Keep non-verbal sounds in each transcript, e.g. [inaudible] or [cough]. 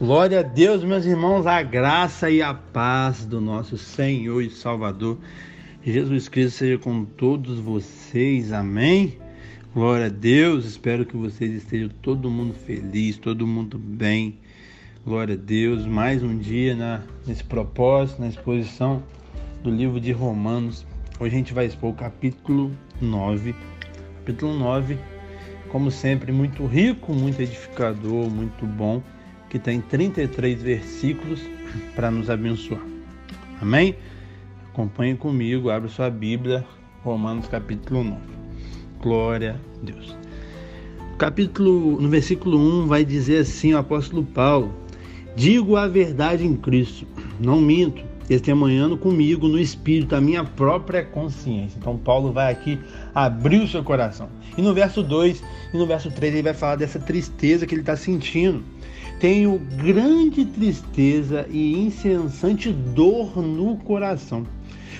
Glória a Deus, meus irmãos, a graça e a paz do nosso Senhor e Salvador Jesus Cristo seja com todos vocês, amém? Glória a Deus, espero que vocês estejam todo mundo feliz, todo mundo bem. Glória a Deus, mais um dia na, nesse propósito, na exposição do livro de Romanos. Hoje a gente vai expor o capítulo 9. Capítulo 9, como sempre, muito rico, muito edificador, muito bom que tem 33 versículos para nos abençoar. Amém? Acompanhe comigo, abra sua Bíblia, Romanos capítulo 9. Glória a Deus. Capítulo, no versículo 1 vai dizer assim o apóstolo Paulo: Digo a verdade em Cristo, não minto, testemunhando comigo no espírito a minha própria consciência. Então Paulo vai aqui abrir o seu coração. E no verso 2 e no verso 3 ele vai falar dessa tristeza que ele está sentindo tenho grande tristeza e incessante dor no coração,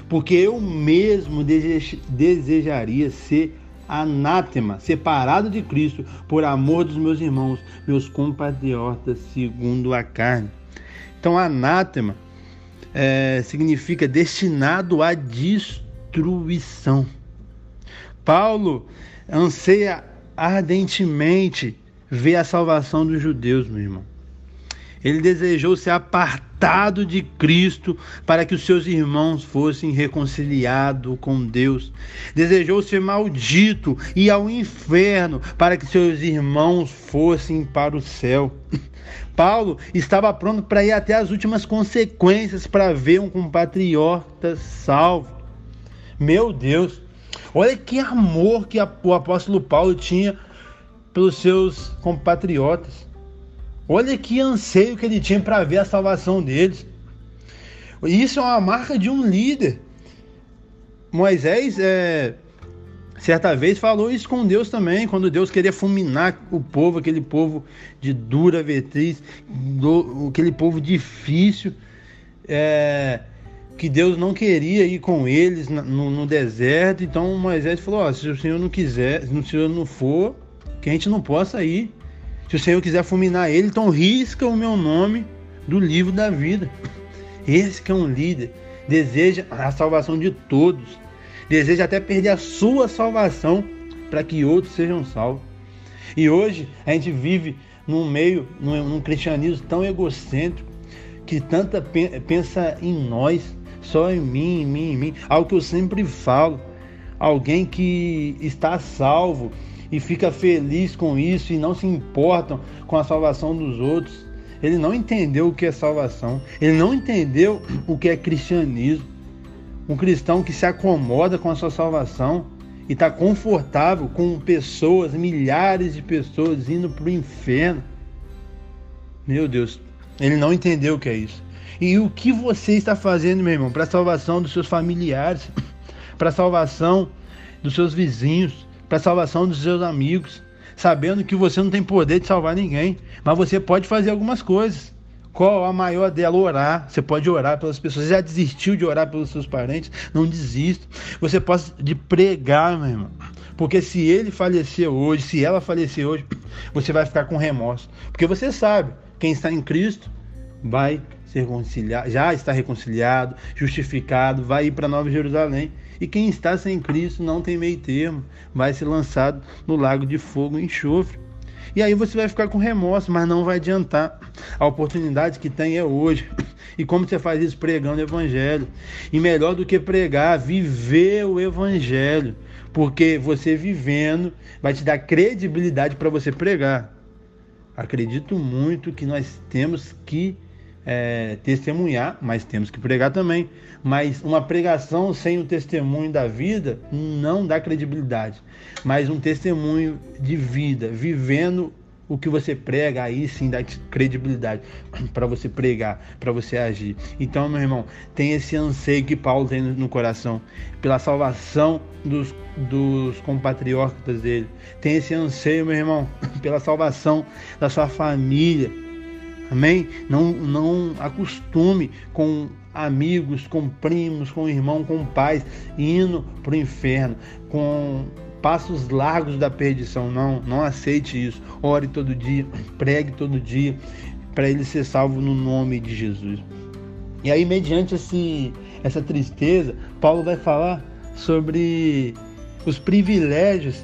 porque eu mesmo desejaria ser anátema, separado de Cristo, por amor dos meus irmãos, meus compatriotas, segundo a carne. Então, anátema é, significa destinado à destruição. Paulo anseia ardentemente ver a salvação dos judeus, meu irmão. Ele desejou ser apartado de Cristo para que os seus irmãos fossem reconciliados com Deus. Desejou ser maldito e ao inferno para que seus irmãos fossem para o céu. [laughs] Paulo estava pronto para ir até as últimas consequências para ver um compatriota salvo. Meu Deus, olha que amor que o apóstolo Paulo tinha pelos seus compatriotas. Olha que anseio que ele tinha para ver a salvação deles. Isso é uma marca de um líder. Moisés, é, certa vez, falou isso com Deus também, quando Deus queria fulminar o povo, aquele povo de dura vetriz, do, aquele povo difícil, é, que Deus não queria ir com eles no, no deserto. Então Moisés falou: oh, se o Senhor não quiser, se o Senhor não for, que a gente não possa ir. Se o Senhor quiser fulminar ele, então risca o meu nome do livro da vida. Esse que é um líder, deseja a salvação de todos, deseja até perder a sua salvação para que outros sejam salvos. E hoje a gente vive num meio, num, num cristianismo tão egocêntrico, que tanta pensa em nós, só em mim, em mim, em mim. Algo que eu sempre falo. Alguém que está salvo e fica feliz com isso e não se importam com a salvação dos outros. Ele não entendeu o que é salvação, ele não entendeu o que é cristianismo. Um cristão que se acomoda com a sua salvação e está confortável com pessoas, milhares de pessoas indo para o inferno. Meu Deus, ele não entendeu o que é isso. E o que você está fazendo, meu irmão, para a salvação dos seus familiares, para a salvação dos seus vizinhos, para a salvação dos seus amigos, sabendo que você não tem poder de salvar ninguém, mas você pode fazer algumas coisas. Qual a maior dela? Orar. Você pode orar pelas pessoas. Você já desistiu de orar pelos seus parentes? Não desista. Você pode de pregar, meu irmão. Porque se ele falecer hoje, se ela falecer hoje, você vai ficar com remorso. Porque você sabe, quem está em Cristo vai ser reconciliado, já está reconciliado, justificado, vai ir para Nova Jerusalém. E quem está sem Cristo não tem meio termo, vai ser lançado no lago de fogo e enxofre. E aí você vai ficar com remorso, mas não vai adiantar. A oportunidade que tem é hoje. E como você faz isso? Pregando o Evangelho. E melhor do que pregar, viver o Evangelho. Porque você vivendo vai te dar credibilidade para você pregar. Acredito muito que nós temos que é, testemunhar, mas temos que pregar também. Mas uma pregação sem o testemunho da vida não dá credibilidade. Mas um testemunho de vida, vivendo o que você prega, aí sim dá credibilidade [clears throat] para você pregar, para você agir. Então, meu irmão, tem esse anseio que Paulo tem no coração pela salvação dos, dos compatriotas dele. Tem esse anseio, meu irmão, [clears throat] pela salvação da sua família Amém? Não, não acostume com amigos, com primos, com irmão, com pais, indo para o inferno, com passos largos da perdição. Não, não aceite isso. Ore todo dia, pregue todo dia, para ele ser salvo no nome de Jesus. E aí, mediante esse, essa tristeza, Paulo vai falar sobre os privilégios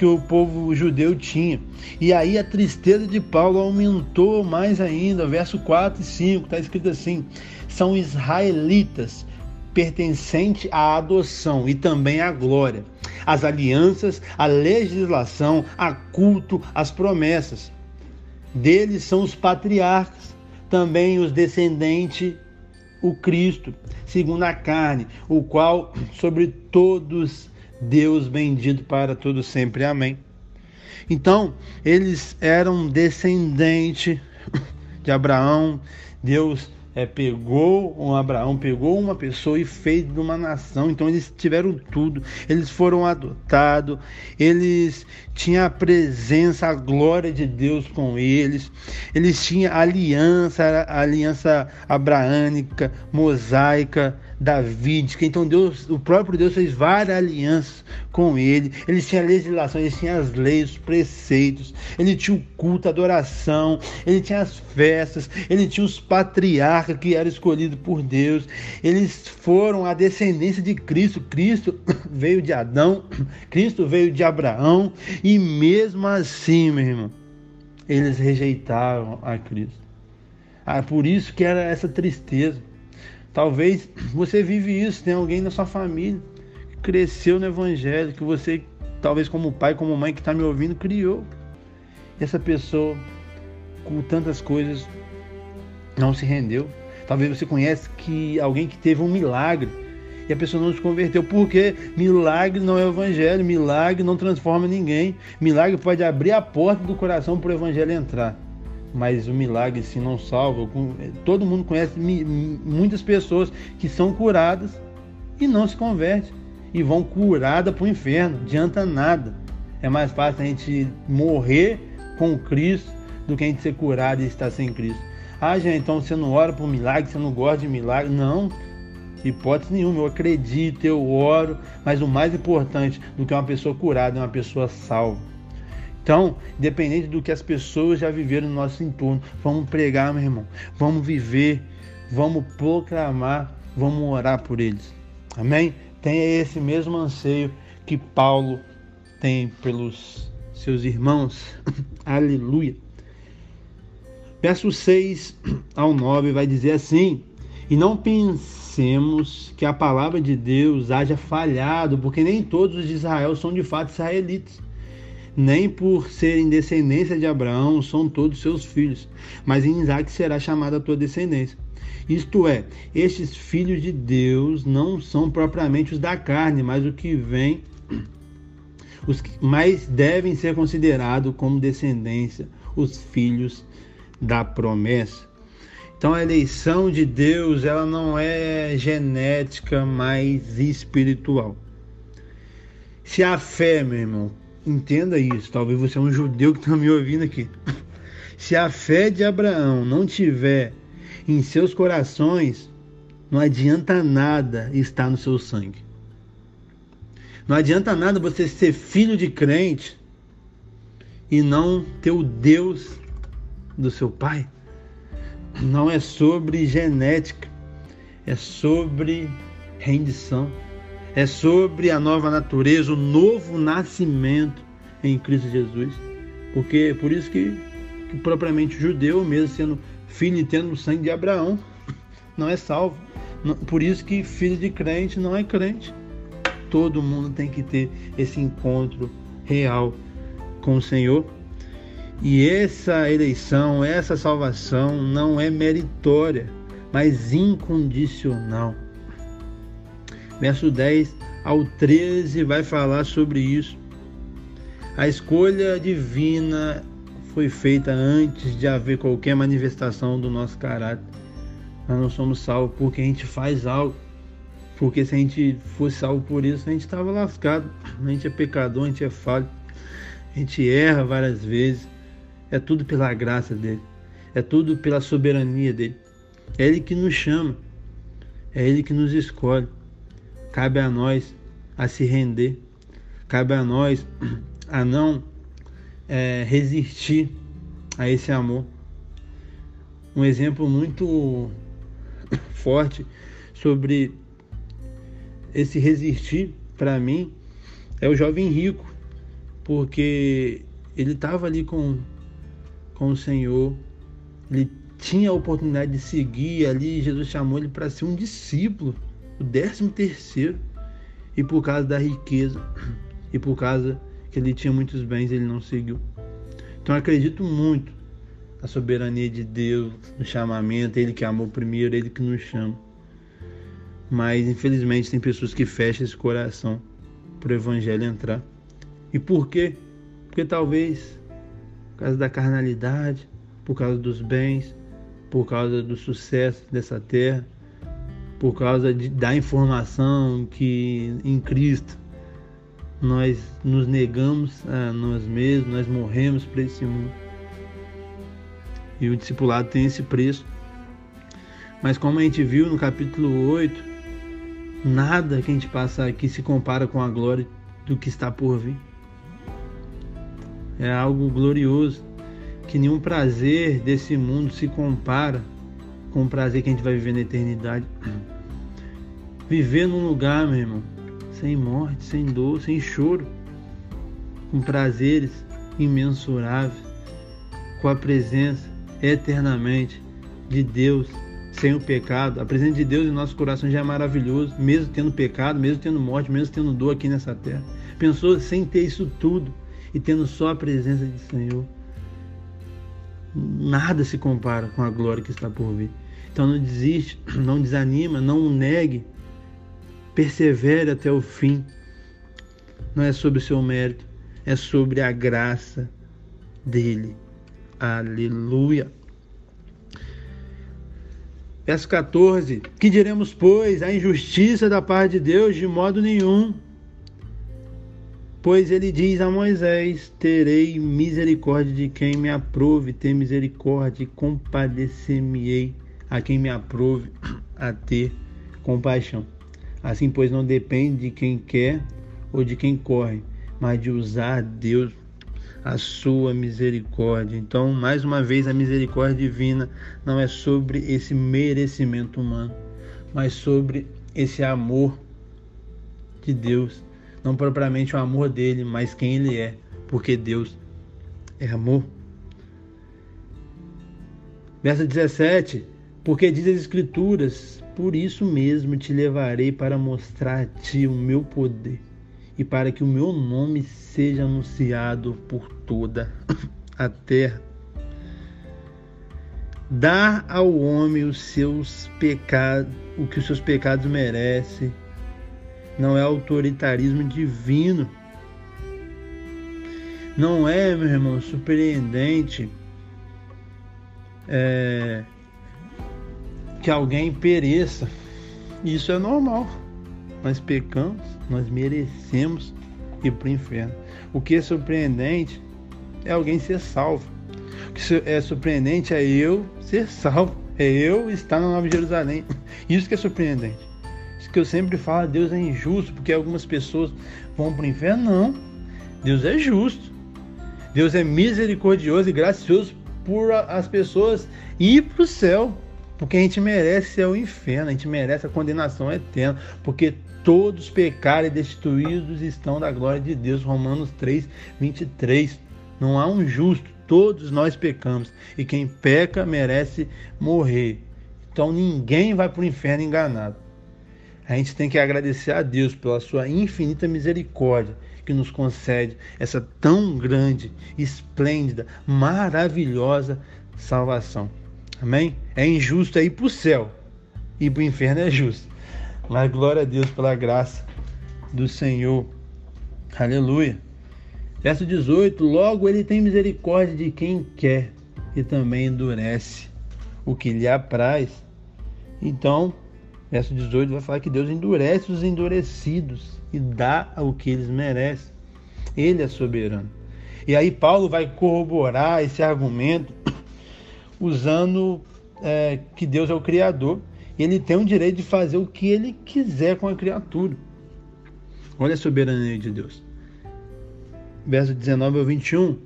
que o povo judeu tinha. E aí a tristeza de Paulo aumentou mais ainda. Verso 4 e 5 está escrito assim: são israelitas pertencente à adoção e também à glória, às alianças, à legislação, a culto, às promessas. Deles são os patriarcas, também os descendentes, o Cristo, segundo a carne, o qual sobre todos Deus bendito para todos sempre. Amém. Então, eles eram descendentes [coughs] de Abraão. Deus é, pegou um Abraão, pegou uma pessoa e fez de uma nação. Então eles tiveram tudo. Eles foram adotados. Eles tinham a presença, a glória de Deus com eles. Eles tinham aliança, aliança abraânica, mosaica davídica. Então Deus, o próprio Deus fez várias alianças com ele. Ele tinha legislação, ele tinha as leis, os preceitos, ele tinha o culto, a adoração, ele tinha as festas, ele tinha os patriarcas que eram escolhidos por Deus. Eles foram a descendência de Cristo. Cristo [coughs] veio de Adão, [coughs] Cristo veio de Abraão, e mesmo assim, meu irmão, eles rejeitaram a Cristo. Ah, por isso que era essa tristeza. Talvez você vive isso, tem alguém na sua família que cresceu no evangelho, que você, talvez como pai, como mãe que está me ouvindo, criou. E essa pessoa, com tantas coisas, não se rendeu. Talvez você conhece que alguém que teve um milagre e a pessoa não se converteu. Porque milagre não é evangelho, milagre não transforma ninguém. Milagre pode abrir a porta do coração para o evangelho entrar mas o milagre se não salva. Todo mundo conhece muitas pessoas que são curadas e não se convertem e vão curada para o inferno. Adianta nada. É mais fácil a gente morrer com Cristo do que a gente ser curado e estar sem Cristo. Ah, gente, então você não ora por milagre, você não gosta de milagre. Não, hipótese nenhuma. Eu acredito, eu oro, mas o mais importante do que uma pessoa curada é uma pessoa salva. Então, independente do que as pessoas já viveram no nosso entorno, vamos pregar, meu irmão. Vamos viver, vamos proclamar, vamos orar por eles. Amém? Tenha esse mesmo anseio que Paulo tem pelos seus irmãos. [laughs] Aleluia. Verso 6 ao 9 vai dizer assim: E não pensemos que a palavra de Deus haja falhado, porque nem todos os de Israel são de fato israelitas nem por serem descendência de Abraão são todos seus filhos, mas em Isaac será chamada a tua descendência. Isto é, estes filhos de Deus não são propriamente os da carne, mas o que vem, os que mais devem ser considerados como descendência, os filhos da promessa. Então a eleição de Deus, ela não é genética, mas espiritual. Se a fé, meu irmão, Entenda isso. Talvez você é um judeu que está me ouvindo aqui. Se a fé de Abraão não tiver em seus corações, não adianta nada estar no seu sangue. Não adianta nada você ser filho de crente e não ter o Deus do seu pai. Não é sobre genética, é sobre rendição é sobre a nova natureza, o novo nascimento em Cristo Jesus. Porque por isso que, que propriamente judeu, mesmo sendo filho e tendo o sangue de Abraão, [laughs] não é salvo. Por isso que filho de crente não é crente. Todo mundo tem que ter esse encontro real com o Senhor. E essa eleição, essa salvação não é meritória, mas incondicional. Verso 10 ao 13 vai falar sobre isso. A escolha divina foi feita antes de haver qualquer manifestação do nosso caráter. Nós não somos salvos porque a gente faz algo. Porque se a gente fosse salvo por isso, a gente estava lascado. A gente é pecador, a gente é falho. A gente erra várias vezes. É tudo pela graça dele. É tudo pela soberania dele. É ele que nos chama. É ele que nos escolhe. Cabe a nós a se render, cabe a nós [clears throat] a não é, resistir a esse amor. Um exemplo muito [clears throat] forte sobre esse resistir para mim é o jovem rico, porque ele estava ali com, com o Senhor, ele tinha a oportunidade de seguir ali, Jesus chamou ele para ser um discípulo, o décimo terceiro, e por causa da riqueza, e por causa que ele tinha muitos bens, ele não seguiu. Então acredito muito na soberania de Deus, no chamamento, ele que amou primeiro, ele que nos chama. Mas infelizmente tem pessoas que fecham esse coração para o evangelho entrar. E por quê? Porque talvez por causa da carnalidade, por causa dos bens, por causa do sucesso dessa terra, por causa de, da informação que em Cristo nós nos negamos a nós mesmos, nós morremos para esse mundo. E o discipulado tem esse preço. Mas como a gente viu no capítulo 8, Nada que a gente passa aqui se compara com a glória do que está por vir. É algo glorioso, que nenhum prazer desse mundo se compara com o prazer que a gente vai viver na eternidade. Viver num lugar, meu irmão, sem morte, sem dor, sem choro, com prazeres imensuráveis, com a presença eternamente de Deus sem o pecado. A presença de Deus em nosso coração já é maravilhoso, mesmo tendo pecado, mesmo tendo morte, mesmo tendo dor aqui nessa terra. Pensou sem ter isso tudo e tendo só a presença de Senhor. Nada se compara com a glória que está por vir. Então não desiste, não desanima, não negue. Persevere até o fim. Não é sobre o seu mérito, é sobre a graça dele. Aleluia. Verso 14: Que diremos, pois, a injustiça da parte de Deus? De modo nenhum. Pois ele diz a Moisés: Terei misericórdia de quem me aprove, ter misericórdia e compadecer-me-ei a quem me aprove a ter compaixão. Assim, pois, não depende de quem quer ou de quem corre, mas de usar Deus a sua misericórdia. Então, mais uma vez, a misericórdia divina não é sobre esse merecimento humano, mas sobre esse amor de Deus. Não propriamente o amor dele, mas quem ele é, porque Deus é amor. Verso 17: Porque diz as Escrituras, por isso mesmo te levarei para mostrar a ti o meu poder e para que o meu nome seja anunciado por toda a terra. Dar ao homem os seus pecados, o que os seus pecados merecem, não é autoritarismo divino. Não é, meu irmão, surpreendente é, que alguém pereça. Isso é normal. Nós pecamos, nós merecemos ir para o inferno. O que é surpreendente é alguém ser salvo. O que é surpreendente é eu ser salvo, é eu estar na Nova Jerusalém. [laughs] Isso que é surpreendente. Isso que eu sempre falo, Deus é injusto porque algumas pessoas vão para o inferno. Não, Deus é justo. Deus é misericordioso e gracioso por as pessoas ir para o céu. Porque a gente merece o inferno, a gente merece a condenação eterna, porque todos pecaram e destituídos estão da glória de Deus. Romanos 3, 23. Não há um justo, todos nós pecamos, e quem peca merece morrer. Então ninguém vai para o inferno enganado. A gente tem que agradecer a Deus pela sua infinita misericórdia que nos concede essa tão grande, esplêndida, maravilhosa salvação. Amém? É injusto ir para o céu. Ir para o inferno é justo. Mas glória a Deus pela graça do Senhor. Aleluia. Verso 18: Logo ele tem misericórdia de quem quer e também endurece o que lhe apraz. Então, verso 18 vai falar que Deus endurece os endurecidos e dá o que eles merecem. Ele é soberano. E aí Paulo vai corroborar esse argumento [coughs] usando é, que Deus é o Criador. E ele tem o direito de fazer o que ele quiser com a criatura. Olha a soberania de Deus. Verso 19 ao 21.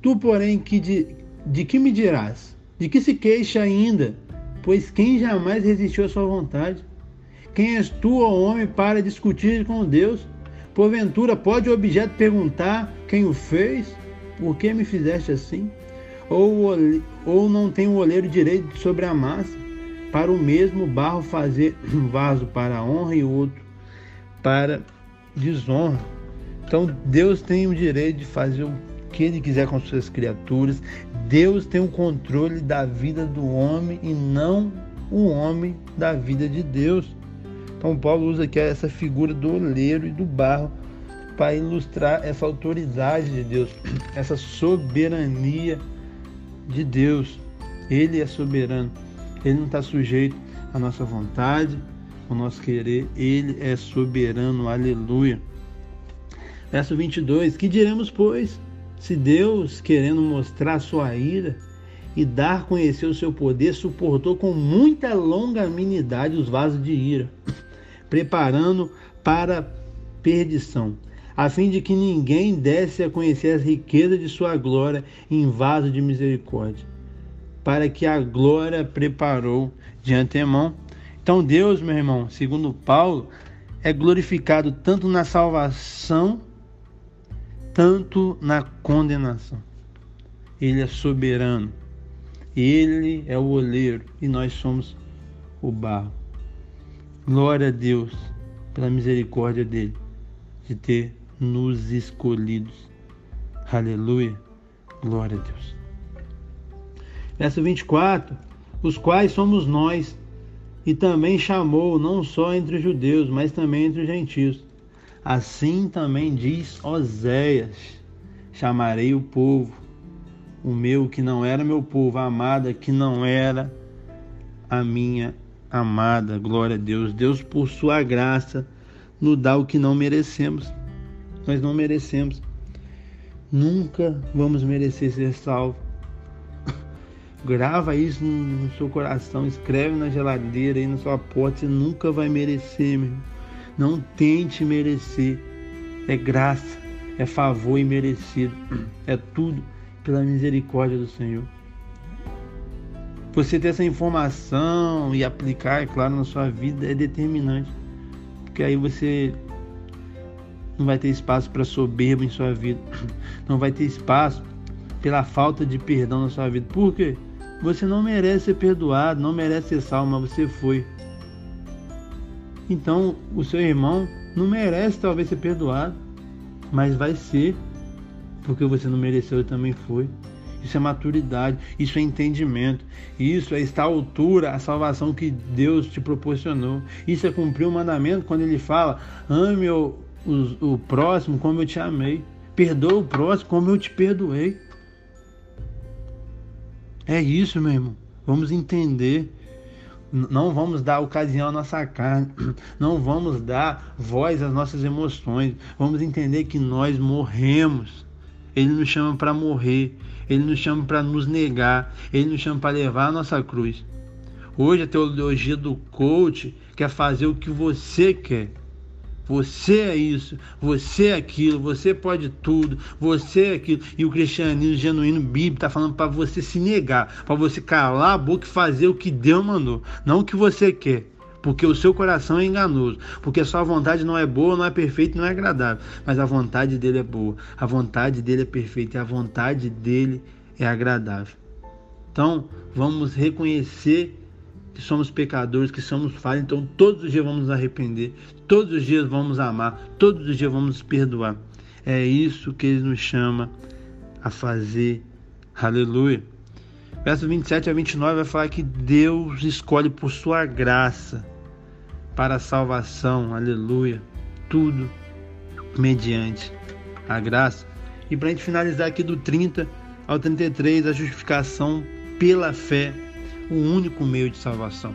Tu, porém, que de, de que me dirás? De que se queixa ainda? Pois quem jamais resistiu à sua vontade? Quem és tu, ó homem, para discutir com Deus? Porventura, pode o objeto perguntar quem o fez? Por que me fizeste assim? Ou, ou não tem o olheiro direito sobre a massa? Para o mesmo barro fazer [coughs] um vaso para honra e outro para desonra. Então Deus tem o direito de fazer o que ele quiser com suas criaturas. Deus tem o controle da vida do homem e não o homem da vida de Deus. Então Paulo usa aqui essa figura do oleiro e do barro para ilustrar essa autoridade de Deus, [clears throat] essa soberania de Deus. Ele é soberano. Ele não está sujeito à nossa vontade, ao nosso querer. Ele é soberano. Aleluia. Verso 22: Que diremos, pois? Se Deus, querendo mostrar sua ira e dar conhecer o seu poder, suportou com muita longanimidade os vasos de ira, [clears throat] preparando para perdição, a fim de que ninguém desse a conhecer as riquezas de sua glória em vaso de misericórdia, para que a glória preparou de antemão. Então Deus, meu irmão, segundo Paulo, é glorificado tanto na salvação tanto na condenação. Ele é soberano. Ele é o oleiro e nós somos o barro. Glória a Deus pela misericórdia dele de ter nos escolhidos. Aleluia. Glória a Deus. Verso 24: Os quais somos nós, e também chamou não só entre os judeus, mas também entre os gentios Assim também diz Oséias: chamarei o povo, o meu que não era meu povo, a amada que não era a minha amada. Glória a Deus. Deus, por sua graça, nos dá o que não merecemos. Nós não merecemos. Nunca vamos merecer ser salvo. [laughs] Grava isso no seu coração, escreve na geladeira aí na sua porta, você nunca vai merecer, meu irmão. Não tente merecer. É graça, é favor imerecido. É tudo pela misericórdia do Senhor. Você ter essa informação e aplicar, é claro, na sua vida é determinante. Porque aí você não vai ter espaço para soberba em sua vida. Não vai ter espaço pela falta de perdão na sua vida. Por quê? Você não merece ser perdoado, não merece ser salvo, mas você foi. Então o seu irmão não merece talvez ser perdoado, mas vai ser, porque você não mereceu e também foi. Isso é maturidade, isso é entendimento, isso é estar à altura a salvação que Deus te proporcionou. Isso é cumprir o mandamento quando ele fala: ame o, o, o próximo como eu te amei, perdoa o próximo como eu te perdoei. É isso, meu irmão. Vamos entender não vamos dar ocasião à nossa carne, [clears throat] não vamos dar voz às nossas emoções. Vamos entender que nós morremos. Ele nos chama para morrer, ele nos chama para nos negar, ele nos chama para levar a nossa cruz. Hoje a teologia do coach quer fazer o que você quer. Você é isso, você é aquilo, você pode tudo, você é aquilo. E o cristianismo genuíno bíblico está falando para você se negar, para você calar a boca e fazer o que Deus mandou, não o que você quer. Porque o seu coração é enganoso, porque a sua vontade não é boa, não é perfeita, não é agradável, mas a vontade dele é boa, a vontade dele é perfeita e a vontade dele é agradável. Então, vamos reconhecer que somos pecadores, que somos falhos, então todos os dias vamos nos arrepender, todos os dias vamos amar, todos os dias vamos perdoar. É isso que ele nos chama a fazer. Aleluia. Verso 27 a 29 vai falar que Deus escolhe por sua graça para a salvação. Aleluia. Tudo mediante a graça. E para a gente finalizar aqui do 30 ao 33, a justificação pela fé o único meio de salvação.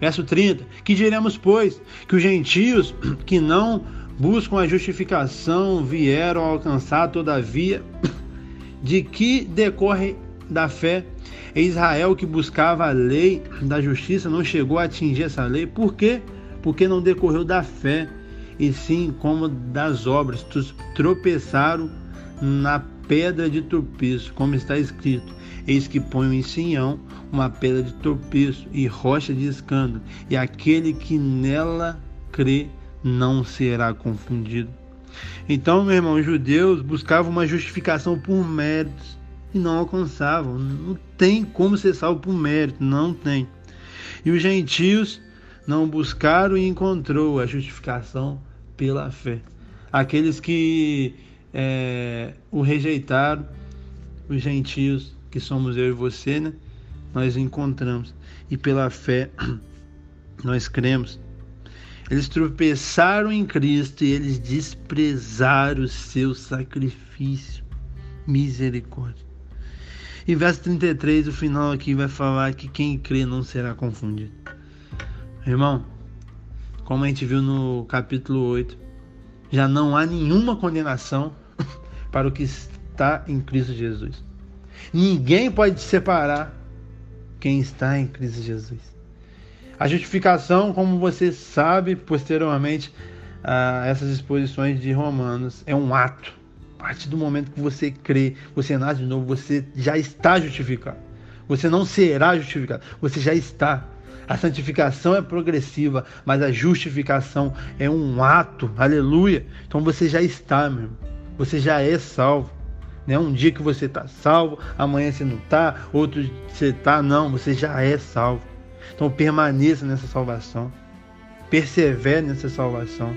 Verso 30: Que diremos, pois, que os gentios [clears throat] que não buscam a justificação vieram alcançar, todavia, [clears throat] de que decorre da fé Israel que buscava a lei da justiça não chegou a atingir essa lei. Por quê? Porque não decorreu da fé, e sim como das obras. Tropeçaram na pedra de tropeço, como está escrito: Eis que ponho em Sião uma pedra de tropeço e rocha de escândalo, e aquele que nela crê não será confundido. Então, meu irmão, os judeus buscavam uma justificação por méritos e não alcançavam. Não tem como ser salvo por mérito, não tem. E os gentios não buscaram e encontrou a justificação pela fé. Aqueles que é, o rejeitaram, os gentios, que somos eu e você, né? Nós encontramos. E pela fé [clears throat] nós cremos. Eles tropeçaram em Cristo e eles desprezaram o seu sacrifício. Misericórdia. E verso 33, o final aqui vai falar que quem crê não será confundido. Irmão, como a gente viu no capítulo 8, já não há nenhuma condenação [laughs] para o que está em Cristo Jesus. Ninguém pode te separar quem está em Cristo Jesus. A justificação, como você sabe posteriormente a essas exposições de Romanos, é um ato. A partir do momento que você crê, você nasce de novo, você já está justificado. Você não será justificado, você já está. A santificação é progressiva, mas a justificação é um ato. Aleluia. Então você já está, meu irmão. Você já é salvo. Não é um dia que você está salvo, amanhã você não está, outro você está, não, você já é salvo. Então permaneça nessa salvação. Persevere nessa salvação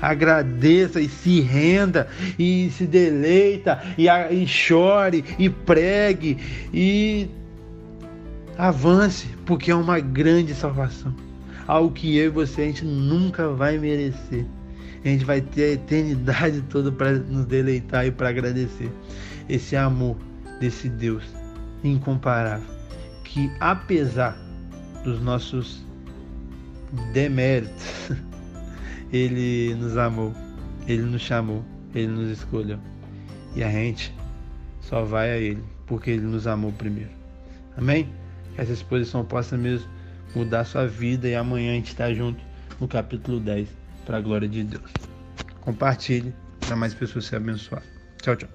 agradeça e se renda e se deleita e, e, chore e pregue e Avance, porque é uma grande salvação. Algo que eu e você a gente nunca vai merecer. A gente vai ter a eternidade toda para nos deleitar e para agradecer esse amor desse Deus incomparável, que apesar dos nossos deméritos, [laughs] ele nos amou, ele nos chamou, ele nos escolheu. E a gente só vai a ele, porque ele nos amou primeiro. Amém? que essa exposição possa mesmo mudar sua vida e amanhã a gente está junto no capítulo 10 para a glória de Deus. Compartilhe para mais pessoas se abençoar. Tchau, tchau.